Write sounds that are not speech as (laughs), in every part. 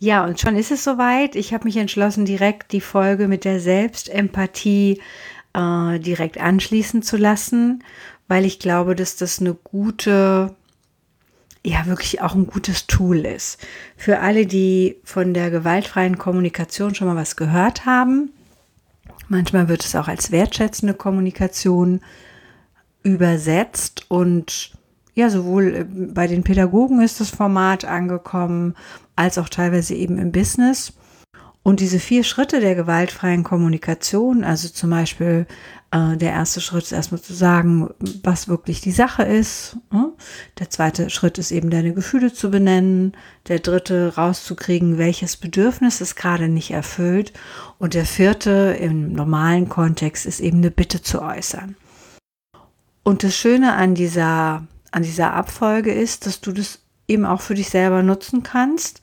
Ja, und schon ist es soweit. Ich habe mich entschlossen, direkt die Folge mit der Selbstempathie äh, direkt anschließen zu lassen, weil ich glaube, dass das eine gute, ja, wirklich auch ein gutes Tool ist. Für alle, die von der gewaltfreien Kommunikation schon mal was gehört haben. Manchmal wird es auch als wertschätzende Kommunikation übersetzt und ja, sowohl äh, bei den Pädagogen ist das Format angekommen, als auch teilweise eben im Business. Und diese vier Schritte der gewaltfreien Kommunikation, also zum Beispiel äh, der erste Schritt ist erstmal zu sagen, was wirklich die Sache ist. Ne? Der zweite Schritt ist eben deine Gefühle zu benennen. Der dritte rauszukriegen, welches Bedürfnis es gerade nicht erfüllt. Und der vierte im normalen Kontext ist eben eine Bitte zu äußern. Und das Schöne an dieser an dieser Abfolge ist, dass du das eben auch für dich selber nutzen kannst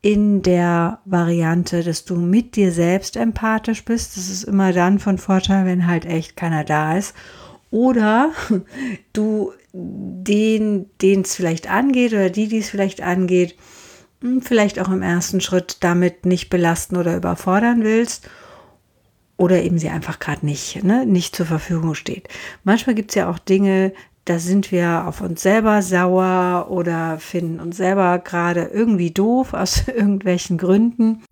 in der Variante, dass du mit dir selbst empathisch bist. Das ist immer dann von Vorteil, wenn halt echt keiner da ist. Oder (laughs) du den, den es vielleicht angeht oder die, die es vielleicht angeht, hm, vielleicht auch im ersten Schritt damit nicht belasten oder überfordern willst oder eben sie einfach gerade nicht, ne, nicht zur Verfügung steht. Manchmal gibt es ja auch Dinge, da sind wir auf uns selber sauer oder finden uns selber gerade irgendwie doof aus (laughs) irgendwelchen Gründen.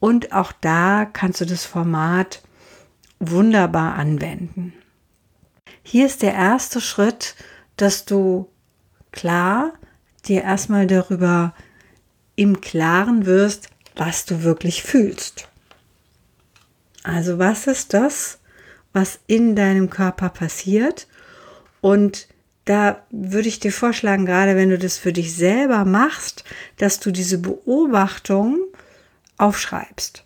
Und auch da kannst du das Format wunderbar anwenden. Hier ist der erste Schritt, dass du klar dir erstmal darüber im Klaren wirst, was du wirklich fühlst. Also was ist das, was in deinem Körper passiert und da würde ich dir vorschlagen, gerade wenn du das für dich selber machst, dass du diese Beobachtung aufschreibst.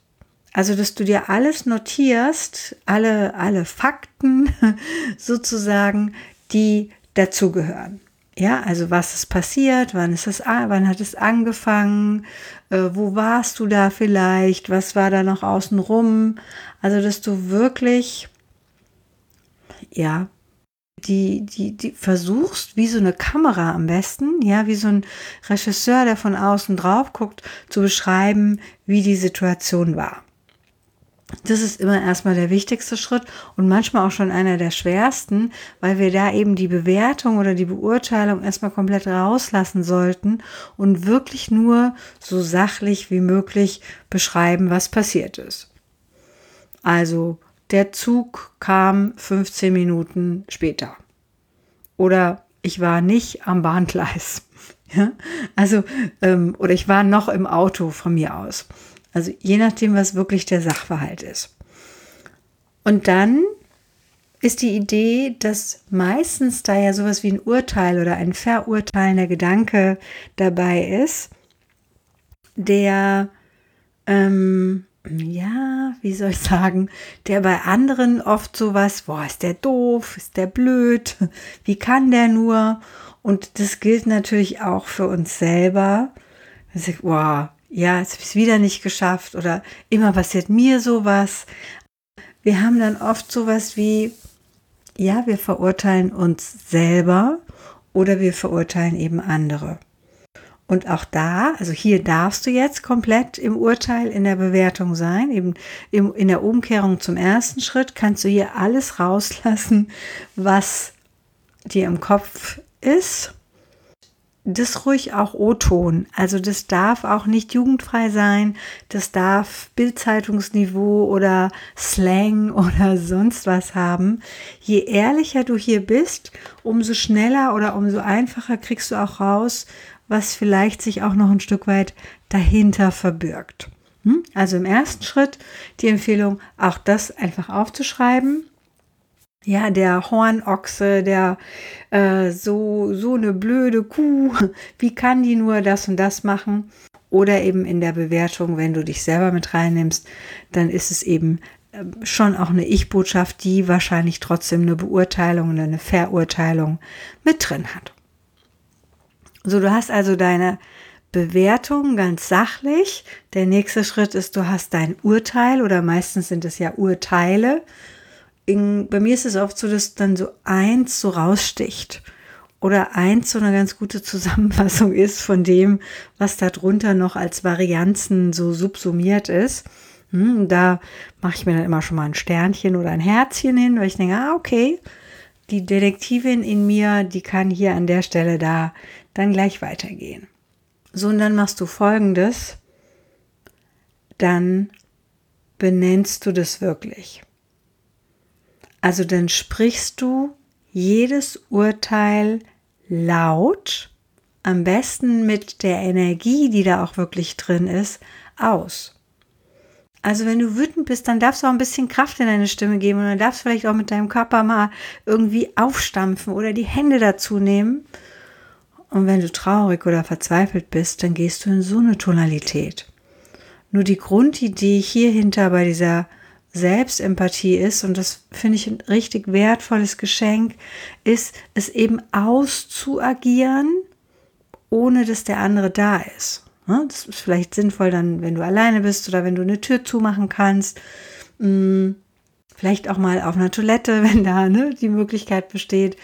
Also, dass du dir alles notierst, alle, alle Fakten (laughs) sozusagen, die dazugehören. Ja, also was ist passiert, wann ist es, wann hat es angefangen, äh, wo warst du da vielleicht, was war da noch außen rum? Also, dass du wirklich, ja, die, die, die versuchst, wie so eine Kamera am besten, ja, wie so ein Regisseur, der von außen drauf guckt, zu beschreiben, wie die Situation war. Das ist immer erstmal der wichtigste Schritt und manchmal auch schon einer der schwersten, weil wir da eben die Bewertung oder die Beurteilung erstmal komplett rauslassen sollten und wirklich nur so sachlich wie möglich beschreiben, was passiert ist. Also der Zug kam 15 Minuten später. Oder ich war nicht am Bahngleis. (laughs) Ja? Also, ähm, oder ich war noch im Auto von mir aus. Also je nachdem, was wirklich der Sachverhalt ist. Und dann ist die Idee, dass meistens da ja sowas wie ein Urteil oder ein verurteilender Gedanke dabei ist, der ähm, ja, wie soll ich sagen, der bei anderen oft sowas, boah, ist der doof, ist der blöd, (laughs) wie kann der nur? Und das gilt natürlich auch für uns selber. Boah, ja, jetzt habe ich es wieder nicht geschafft oder immer passiert mir sowas. Wir haben dann oft sowas wie, ja, wir verurteilen uns selber oder wir verurteilen eben andere. Und auch da, also hier darfst du jetzt komplett im Urteil, in der Bewertung sein. Eben im, in der Umkehrung zum ersten Schritt kannst du hier alles rauslassen, was dir im Kopf ist. Das ruhig auch O-Ton. Also das darf auch nicht jugendfrei sein. Das darf Bildzeitungsniveau oder Slang (laughs) oder sonst was haben. Je ehrlicher du hier bist, umso schneller oder umso einfacher kriegst du auch raus, was vielleicht sich auch noch ein Stück weit dahinter verbirgt. Hm? Also im ersten Schritt die Empfehlung, auch das einfach aufzuschreiben. Ja, der Hornochse, der äh, so, so eine blöde Kuh, (laughs) wie kann die nur das und das machen? oder eben in der Bewertung, wenn du dich selber mit reinnimmst, dann ist es eben ähm, schon auch eine Ich-Botschaft, die wahrscheinlich trotzdem eine Beurteilung eine Verurteilung mit drin hat. So, du hast also deine Bewertung ganz sachlich. Der nächste Schritt ist, du hast dein Urteil oder meistens sind es ja Urteile. In, bei mir ist es oft so, dass dann so eins so raussticht oder eins so eine ganz gute Zusammenfassung (laughs) ist von dem, was darunter noch als Varianzen so subsumiert ist. Hm, da mache ich mir dann immer schon mal ein Sternchen oder ein Herzchen hin, weil ich denke, ah, okay, die Detektivin in mir, die kann hier an der Stelle da dann gleich weitergehen. So, und dann machst du folgendes. Dann benennst du das wirklich. Also dann sprichst du jedes Urteil laut, am besten mit der Energie, die da auch wirklich drin ist, aus. Also wenn du wütend bist, dann darfst du auch ein bisschen Kraft in deine Stimme geben und dann darfst du vielleicht auch mit deinem Körper mal irgendwie aufstampfen oder die Hände dazu nehmen. Und wenn du traurig oder verzweifelt bist, dann gehst du in so eine Tonalität. Nur die Grundidee hier hinter bei dieser Selbstempathie ist, und das finde ich ein richtig wertvolles Geschenk, ist es eben auszuagieren, ohne dass der andere da ist. Das ist vielleicht sinnvoll dann, wenn du alleine bist oder wenn du eine Tür zumachen kannst. Vielleicht auch mal auf einer Toilette, (laughs) wenn da ne, die Möglichkeit besteht.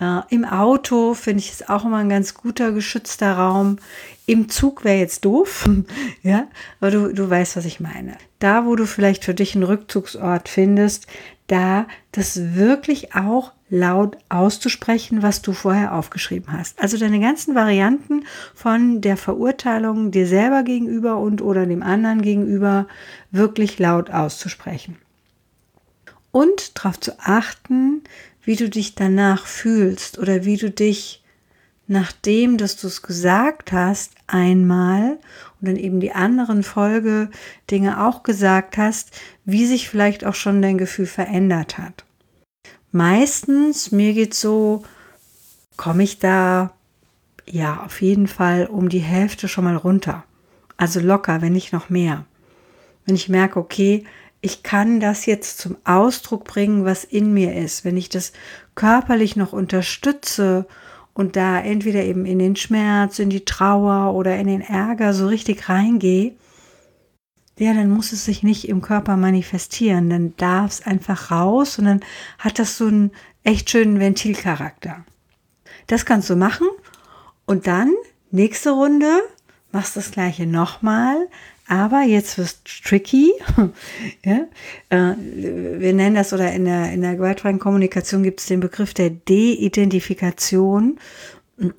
Äh, Im Auto finde ich es auch immer ein ganz guter geschützter Raum. Im Zug wäre jetzt doof, (laughs) ja, aber du, du weißt, was ich meine. Da, wo du vielleicht für dich einen Rückzugsort findest, da das wirklich auch laut auszusprechen, was du vorher aufgeschrieben hast. Also deine ganzen Varianten von der Verurteilung dir selber gegenüber und oder dem anderen gegenüber wirklich laut auszusprechen. Und darauf zu achten, wie du dich danach fühlst oder wie du dich nachdem, dass du es gesagt hast, einmal und dann eben die anderen Folge Dinge auch gesagt hast, wie sich vielleicht auch schon dein Gefühl verändert hat. Meistens, mir geht so, komme ich da ja auf jeden Fall um die Hälfte schon mal runter. Also locker, wenn nicht noch mehr. Wenn ich merke, okay, ich kann das jetzt zum Ausdruck bringen, was in mir ist. Wenn ich das körperlich noch unterstütze und da entweder eben in den Schmerz, in die Trauer oder in den Ärger so richtig reingehe, ja, dann muss es sich nicht im Körper manifestieren. Dann darf es einfach raus und dann hat das so einen echt schönen Ventilcharakter. Das kannst du machen und dann nächste Runde machst das gleiche nochmal, aber jetzt wird es tricky. (laughs) ja? Äh, wir nennen das oder in der, in der gewaltfreien Kommunikation gibt es den Begriff der De-Identifikation.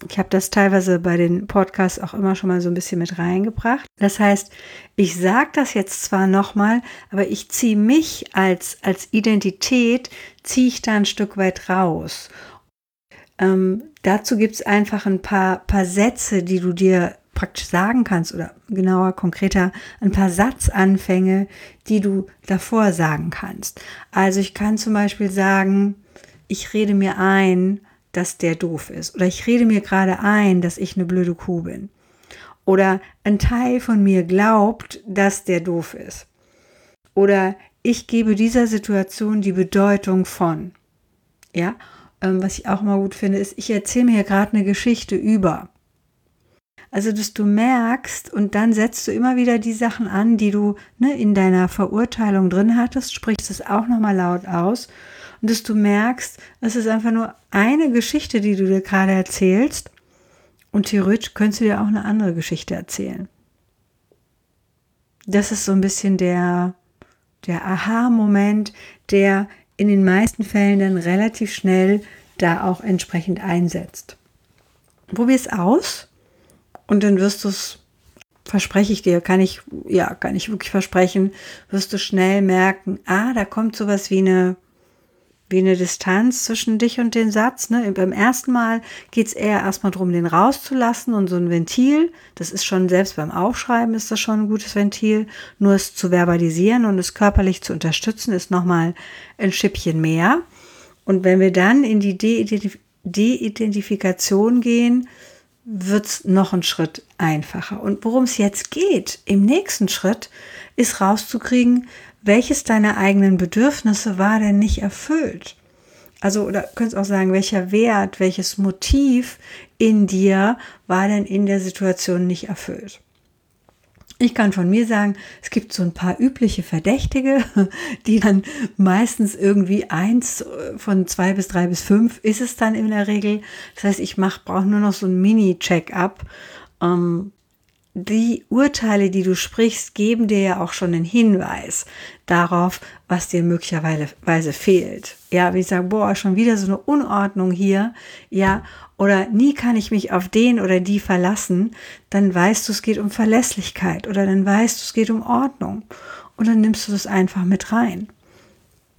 Ich habe das teilweise bei den Podcasts auch immer schon mal so ein bisschen mit reingebracht. Das heißt, ich sage das jetzt zwar nochmal, aber ich ziehe mich als, als Identität, ziehe ich da ein Stück weit raus. Ähm, dazu gibt es einfach ein paar, paar Sätze, die du dir praktisch sagen kannst oder genauer, konkreter ein paar Satzanfänge, die du davor sagen kannst. Also ich kann zum Beispiel sagen, ich rede mir ein, dass der doof ist oder ich rede mir gerade ein, dass ich eine blöde Kuh bin. Oder ein Teil von mir glaubt, dass der doof ist. Oder ich gebe dieser Situation die Bedeutung von. Ja, ähm, was ich auch mal gut finde, ist, ich erzähle mir gerade eine Geschichte über. Also, dass du merkst und dann setzt du immer wieder die Sachen an, die du ne, in deiner Verurteilung drin hattest, sprichst es auch nochmal laut aus und dass du merkst, es ist einfach nur eine Geschichte, die du dir gerade erzählst und theoretisch könntest du dir auch eine andere Geschichte erzählen. Das ist so ein bisschen der, der Aha-Moment, der in den meisten Fällen dann relativ schnell da auch entsprechend einsetzt. Probier es aus und dann wirst du es, verspreche ich dir, kann ich, ja, kann ich wirklich versprechen, wirst du schnell merken, ah, da kommt sowas wie eine, wie eine Distanz zwischen dich und den Satz. Ne? Beim ersten Mal geht es eher erstmal darum, den rauszulassen und so ein Ventil. Das ist schon, selbst beim Aufschreiben ist das schon ein gutes Ventil. Nur es zu verbalisieren und es körperlich zu unterstützen, ist nochmal ein Schippchen mehr. Und wenn wir dann in die De-Identifikation gehen, wird es noch einen Schritt einfacher. Und worum es jetzt geht im nächsten Schritt, ist rauszukriegen, welches deiner eigenen Bedürfnisse war denn nicht erfüllt. Also, oder könntest auch sagen, welcher Wert, welches Motiv in dir war denn in der Situation nicht erfüllt. Ich kann von mir sagen, es gibt so ein paar übliche Verdächtige, (laughs) die dann meistens irgendwie eins von zwei bis drei bis fünf ist es dann in der Regel. Das heißt, ich mache, brauche nur noch so ein Mini-Check-up. Ähm, die Urteile, die du sprichst, geben dir ja auch schon einen Hinweis darauf, was dir möglicherweise fehlt. Ja, wie ich sage, boah, schon wieder so eine Unordnung hier. Ja, oder nie kann ich mich auf den oder die verlassen, dann weißt du, es geht um Verlässlichkeit oder dann weißt du, es geht um Ordnung und dann nimmst du das einfach mit rein.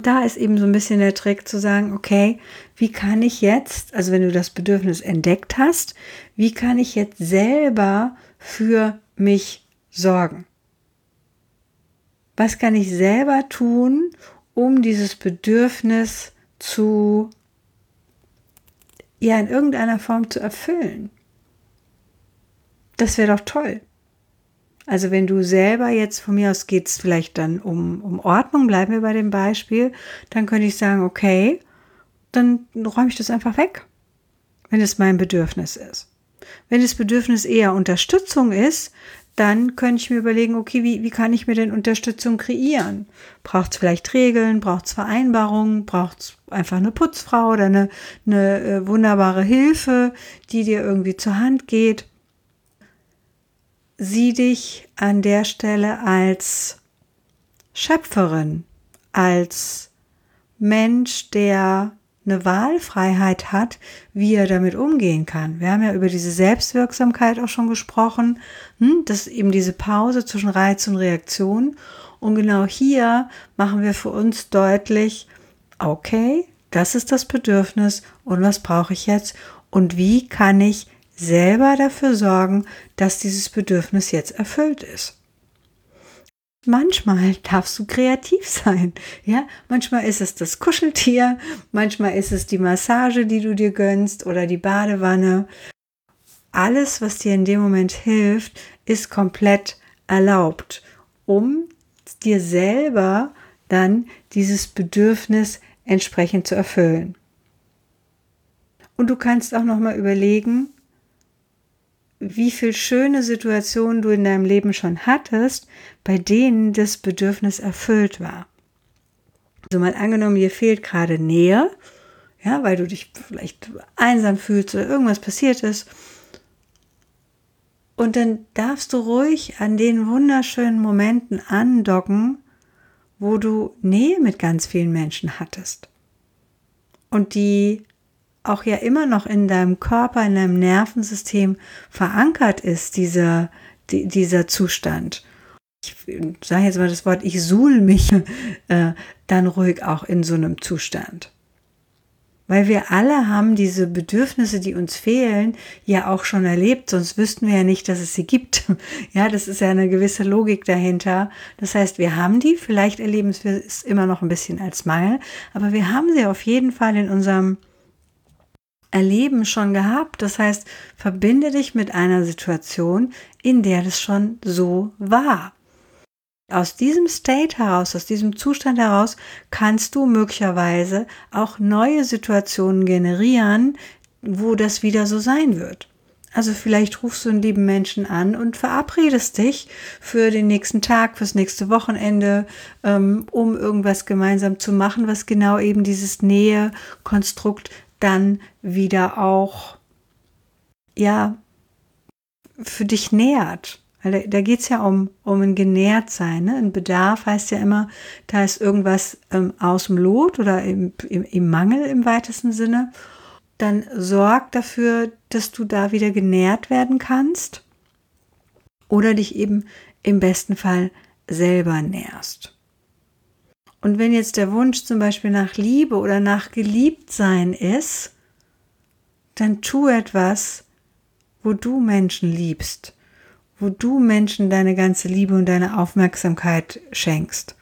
Da ist eben so ein bisschen der Trick zu sagen, okay, wie kann ich jetzt, also wenn du das Bedürfnis entdeckt hast, wie kann ich jetzt selber für mich sorgen? Was kann ich selber tun, um dieses Bedürfnis zu ja in irgendeiner Form zu erfüllen. Das wäre doch toll. Also wenn du selber jetzt von mir aus geht es vielleicht dann um, um Ordnung, bleiben wir bei dem Beispiel, dann könnte ich sagen, okay, dann räume ich das einfach weg, wenn es mein Bedürfnis ist. Wenn das Bedürfnis eher Unterstützung ist, dann könnte ich mir überlegen, okay, wie, wie kann ich mir denn Unterstützung kreieren? Braucht es vielleicht Regeln, braucht es Vereinbarungen, braucht es einfach eine Putzfrau oder eine, eine äh, wunderbare Hilfe, die dir irgendwie zur Hand geht? Sieh dich an der Stelle als Schöpferin, als Mensch, der eine Wahlfreiheit hat, wie er damit umgehen kann. Wir haben ja über diese Selbstwirksamkeit auch schon gesprochen, hm, das ist eben diese Pause zwischen Reiz und Reaktion. Und genau hier machen wir für uns deutlich, okay, das ist das Bedürfnis und was brauche ich jetzt und wie kann ich selber dafür sorgen, dass dieses Bedürfnis jetzt erfüllt ist. Manchmal darfst du kreativ sein. Ja, manchmal ist es das Kuscheltier, manchmal ist es die Massage, die du dir gönnst oder die Badewanne. Alles, was dir in dem Moment hilft, ist komplett erlaubt, um dir selber dann dieses Bedürfnis entsprechend zu erfüllen. Und du kannst auch noch mal überlegen, wie viel schöne Situationen du in deinem Leben schon hattest, bei denen das Bedürfnis erfüllt war. Also mal angenommen, dir fehlt gerade Nähe, ja, weil du dich vielleicht einsam fühlst oder irgendwas passiert ist. Und dann darfst du ruhig an den wunderschönen Momenten andocken, wo du Nähe mit ganz vielen Menschen hattest. Und die auch ja immer noch in deinem Körper, in deinem Nervensystem verankert ist, dieser, die, dieser Zustand. Ich sage jetzt mal das Wort, ich suhl mich äh, dann ruhig auch in so einem Zustand. Weil wir alle haben diese Bedürfnisse, die uns fehlen, ja auch schon erlebt, sonst wüssten wir ja nicht, dass es sie gibt. (laughs) Ja, das ist ja eine gewisse Logik dahinter. Das heißt, wir haben die, vielleicht erleben wir es immer noch ein bisschen als Mangel, aber wir haben sie auf jeden Fall in unserem Erleben schon gehabt. Das heißt, verbinde dich mit einer Situation, in der das schon so war. Aus diesem State heraus, aus diesem Zustand heraus, kannst du möglicherweise auch neue Situationen generieren, wo das wieder so sein wird. Also vielleicht rufst du einen lieben Menschen an und verabredest dich für den nächsten Tag, fürs nächste Wochenende, ähm, um irgendwas gemeinsam zu machen, was genau eben dieses Nähe-Konstrukt dann wieder auch, ja, für dich nährt. Weil da, geht es ja um, um ein Genährtsein. Ne? Ein Bedarf heißt ja immer, da ist irgendwas ähm, aus dem Lot oder im, im, im Mangel im weitesten Sinne. Dann sorg dafür, dass du da wieder genährt werden kannst oder dich eben im besten Fall selber nährst. Und wenn jetzt der Wunsch zum Beispiel nach Liebe oder nach Geliebtsein ist, dann tu etwas, wo du Menschen liebst, wo du Menschen deine ganze Liebe und deine Aufmerksamkeit schenkst.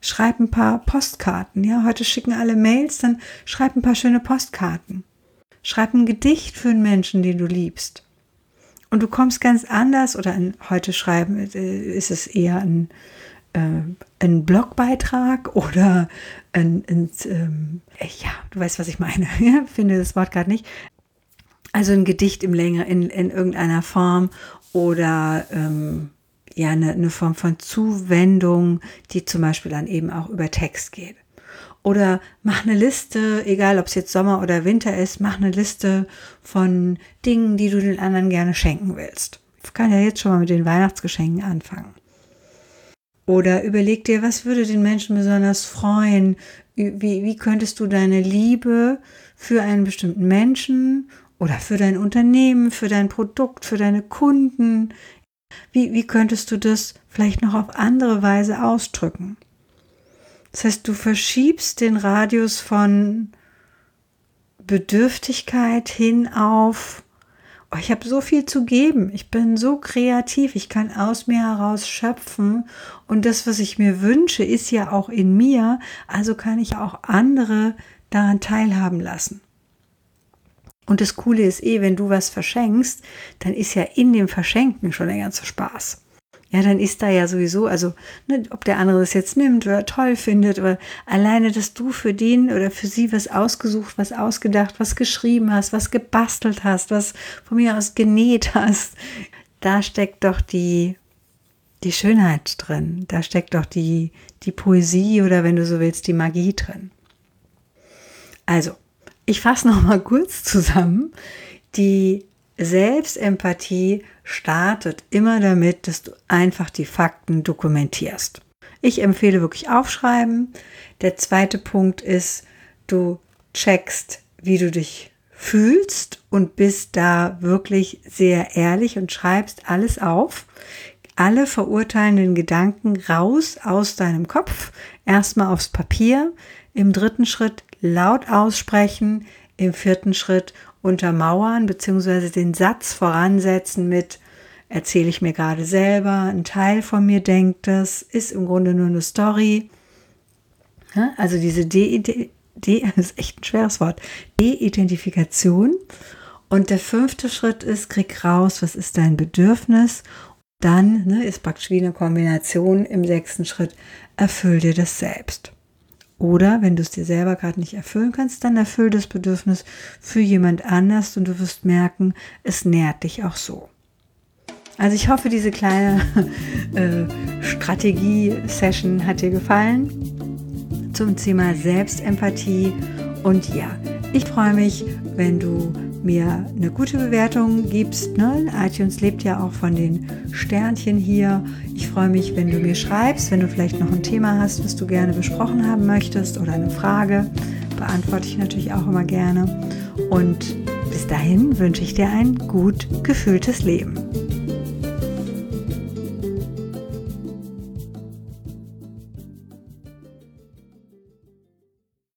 Schreib ein paar Postkarten. Ja, heute schicken alle Mails, dann schreib ein paar schöne Postkarten. Schreib ein Gedicht für einen Menschen, den du liebst. Und du kommst ganz anders oder heute schreiben, äh, ist es eher ein, äh, ein Blogbeitrag oder ein, ein ähm, ja, du weißt, was ich meine. (laughs) Finde das Wort gerade nicht. Also ein Gedicht im Länge, in, in irgendeiner Form oder ähm, ja, eine, eine Form von Zuwendung, die zum Beispiel dann eben auch über Text geht. Oder mach eine Liste, egal ob es jetzt Sommer oder Winter ist, mach eine Liste von Dingen, die du den anderen gerne schenken willst. Ich kann ja jetzt schon mal mit den Weihnachtsgeschenken anfangen. Oder überleg dir, was würde den Menschen besonders freuen? Wie, wie könntest du deine Liebe für einen bestimmten Menschen oder für dein Unternehmen, für dein Produkt, für deine Kunden, wie, wie könntest du das vielleicht noch auf andere Weise ausdrücken? Das heißt, du verschiebst den Radius von Bedürftigkeit hin auf, oh, ich habe so viel zu geben, ich bin so kreativ, ich kann aus mir heraus schöpfen und das, was ich mir wünsche, ist ja auch in mir, also kann ich auch andere daran teilhaben lassen. Und das Coole ist eh, wenn du was verschenkst, dann ist ja in dem Verschenken schon der ganze Spaß. Ja, dann ist da ja sowieso, also ne, ob der andere das jetzt nimmt oder toll findet, oder alleine, dass du für den oder für sie was ausgesucht, was ausgedacht, was geschrieben hast, was gebastelt hast, was von mir aus genäht hast, da steckt doch die, die Schönheit drin, da steckt doch die, die Poesie oder wenn du so willst, die Magie drin. Also, ich fasse noch mal kurz zusammen. Die Selbstempathie startet immer damit, dass du einfach die Fakten dokumentierst. Ich empfehle wirklich aufschreiben. Der zweite Punkt ist, du checkst, wie du dich fühlst und bist da wirklich sehr ehrlich und schreibst alles auf. Alle verurteilenden Gedanken raus aus deinem Kopf, erstmal aufs Papier. Im dritten Schritt laut aussprechen, im vierten Schritt untermauern bzw. den Satz voransetzen mit erzähle ich mir gerade selber, ein Teil von mir denkt das, ist im Grunde nur eine Story. Also diese De, De, De (laughs) ist echt ein schweres Wort, De-Identifikation. Und der fünfte Schritt ist, krieg raus, was ist dein Bedürfnis. Dann ne, ist praktisch wie eine Kombination im sechsten Schritt, erfüll dir das selbst. Oder wenn du es dir selber gerade nicht erfüllen kannst, dann erfüll das Bedürfnis für jemand anders und du wirst merken, es nährt dich auch so. Also ich hoffe, diese kleine (laughs) äh, Strategie-Session hat dir gefallen zum Thema Selbstempathie. Und ja, ich freue mich, wenn du mir eine gute Bewertung gibst. Ne? iTunes lebt ja auch von den Sternchen hier. Ich freue mich, wenn du mir schreibst, wenn du vielleicht noch ein Thema hast, was du gerne besprochen haben möchtest oder eine Frage. Beantworte ich natürlich auch immer gerne. Und bis dahin wünsche ich dir ein gut gefühltes Leben.